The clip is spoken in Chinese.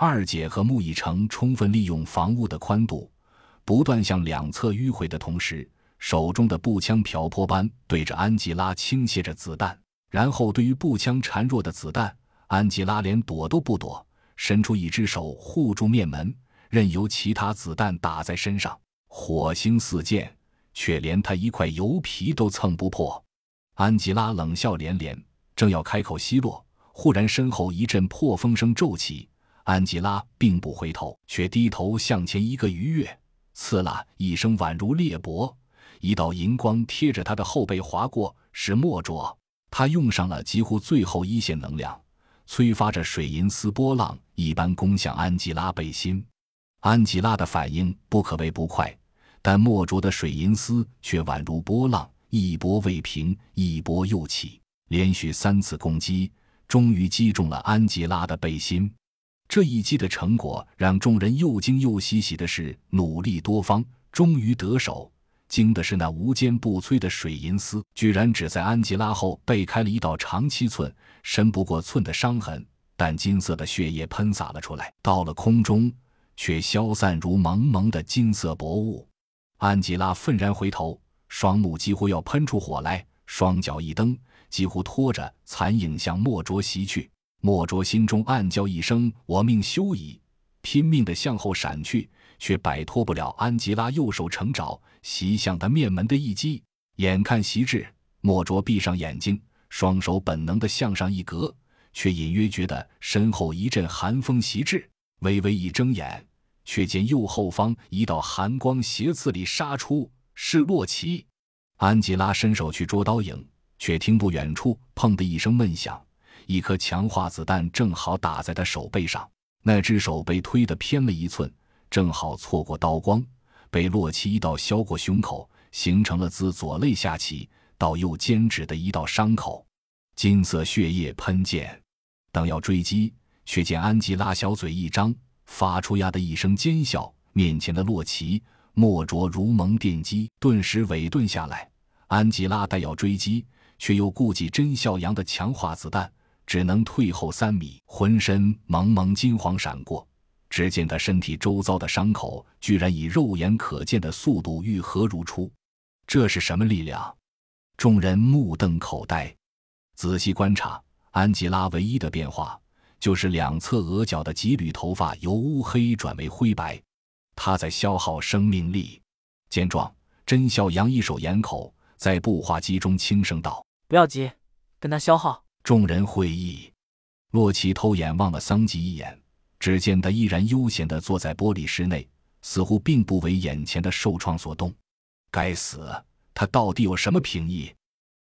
二姐和穆以成充分利用房屋的宽度，不断向两侧迂回的同时，手中的步枪瓢泼般对着安吉拉倾泻着子弹。然后，对于步枪孱弱的子弹，安吉拉连躲都不躲，伸出一只手护住面门，任由其他子弹打在身上，火星四溅，却连他一块油皮都蹭不破。安吉拉冷笑连连，正要开口奚落，忽然身后一阵破风声骤起。安吉拉并不回头，却低头向前一个鱼跃，刺啦一声，宛如裂帛，一道银光贴着他的后背划过，是墨卓。他用上了几乎最后一线能量，催发着水银丝波浪一般攻向安吉拉背心。安吉拉的反应不可谓不快，但墨卓的水银丝却宛如波浪，一波未平，一波又起，连续三次攻击，终于击中了安吉拉的背心。这一击的成果让众人又惊又喜。喜的是努力多方，终于得手；惊的是那无坚不摧的水银丝，居然只在安吉拉后背开了一道长七寸、深不过寸的伤痕。但金色的血液喷洒了出来，到了空中却消散如蒙蒙的金色薄雾。安吉拉愤然回头，双目几乎要喷出火来，双脚一蹬，几乎拖着残影向莫卓袭去。莫卓心中暗叫一声：“我命休矣！”拼命地向后闪去，却摆脱不了安吉拉右手成爪袭向他面门的一击。眼看袭至，莫卓闭上眼睛，双手本能地向上一格，却隐约觉得身后一阵寒风袭至。微微一睁眼，却见右后方一道寒光斜刺里杀出，是洛奇。安吉拉伸手去捉刀影，却听不远处“砰”的一声闷响。一颗强化子弹正好打在他手背上，那只手被推得偏了一寸，正好错过刀光，被洛奇一刀削过胸口，形成了自左肋下起到右肩指的一道伤口，金色血液喷溅。等要追击，却见安吉拉小嘴一张，发出呀的一声尖笑。面前的洛奇墨灼如蒙电击，顿时尾顿下来。安吉拉待要追击，却又顾忌真笑阳的强化子弹。只能退后三米，浑身蒙蒙金黄闪过。只见他身体周遭的伤口，居然以肉眼可见的速度愈合如初。这是什么力量？众人目瞪口呆。仔细观察，安吉拉唯一的变化，就是两侧额角的几缕头发由乌黑转为灰白。他在消耗生命力。见状，甄笑阳一手掩口，在步话机中轻声道：“不要急，跟他消耗。”众人会意，洛奇偷眼望了桑吉一眼，只见他依然悠闲地坐在玻璃室内，似乎并不为眼前的受创所动。该死，他到底有什么凭依？